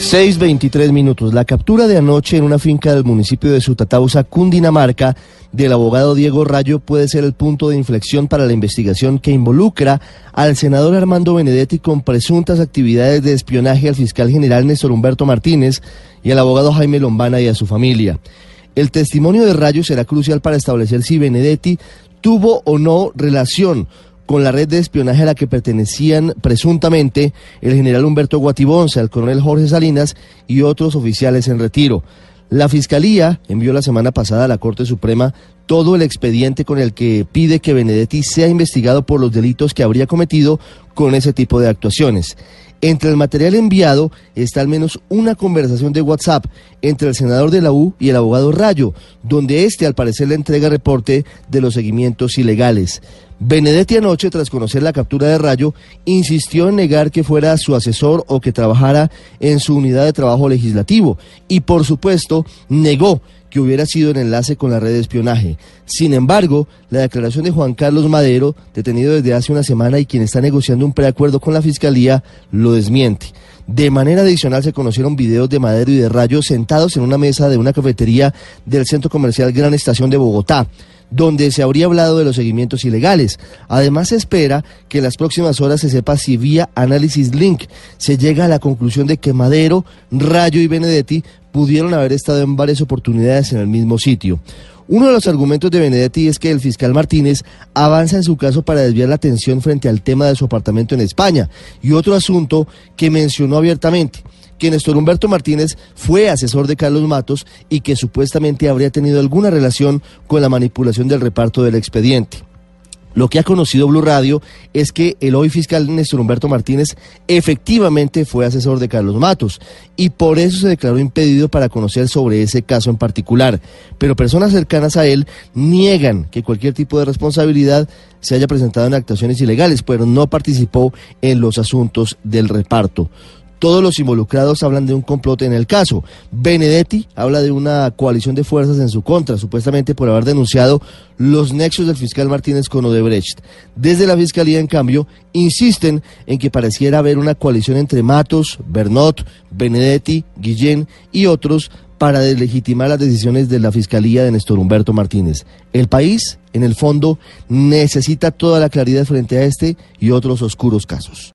6.23 minutos. La captura de anoche en una finca del municipio de Sutatausa, Cundinamarca, del abogado Diego Rayo puede ser el punto de inflexión para la investigación que involucra al senador Armando Benedetti con presuntas actividades de espionaje al fiscal general Néstor Humberto Martínez y al abogado Jaime Lombana y a su familia. El testimonio de Rayo será crucial para establecer si Benedetti tuvo o no relación con la red de espionaje a la que pertenecían presuntamente el general Humberto Guatibonce, el coronel Jorge Salinas y otros oficiales en retiro. La Fiscalía envió la semana pasada a la Corte Suprema todo el expediente con el que pide que Benedetti sea investigado por los delitos que habría cometido con ese tipo de actuaciones. Entre el material enviado está al menos una conversación de WhatsApp entre el senador de la U y el abogado Rayo, donde éste al parecer le entrega reporte de los seguimientos ilegales. Benedetti anoche, tras conocer la captura de Rayo, insistió en negar que fuera su asesor o que trabajara en su unidad de trabajo legislativo y, por supuesto, negó que hubiera sido en enlace con la red de espionaje. Sin embargo, la declaración de Juan Carlos Madero, detenido desde hace una semana y quien está negociando un preacuerdo con la Fiscalía, lo desmiente. De manera adicional se conocieron videos de Madero y de Rayo sentados en una mesa de una cafetería del centro comercial Gran Estación de Bogotá donde se habría hablado de los seguimientos ilegales. Además, se espera que en las próximas horas se sepa si vía análisis link se llega a la conclusión de que Madero, Rayo y Benedetti pudieron haber estado en varias oportunidades en el mismo sitio. Uno de los argumentos de Benedetti es que el fiscal Martínez avanza en su caso para desviar la atención frente al tema de su apartamento en España y otro asunto que mencionó abiertamente que Néstor Humberto Martínez fue asesor de Carlos Matos y que supuestamente habría tenido alguna relación con la manipulación del reparto del expediente. Lo que ha conocido Blue Radio es que el hoy fiscal Néstor Humberto Martínez efectivamente fue asesor de Carlos Matos y por eso se declaró impedido para conocer sobre ese caso en particular. Pero personas cercanas a él niegan que cualquier tipo de responsabilidad se haya presentado en actuaciones ilegales, pero no participó en los asuntos del reparto. Todos los involucrados hablan de un complot en el caso. Benedetti habla de una coalición de fuerzas en su contra, supuestamente por haber denunciado los nexos del fiscal Martínez con Odebrecht. Desde la fiscalía, en cambio, insisten en que pareciera haber una coalición entre Matos, Bernot, Benedetti, Guillén y otros para deslegitimar las decisiones de la Fiscalía de Néstor Humberto Martínez. El país, en el fondo, necesita toda la claridad frente a este y otros oscuros casos.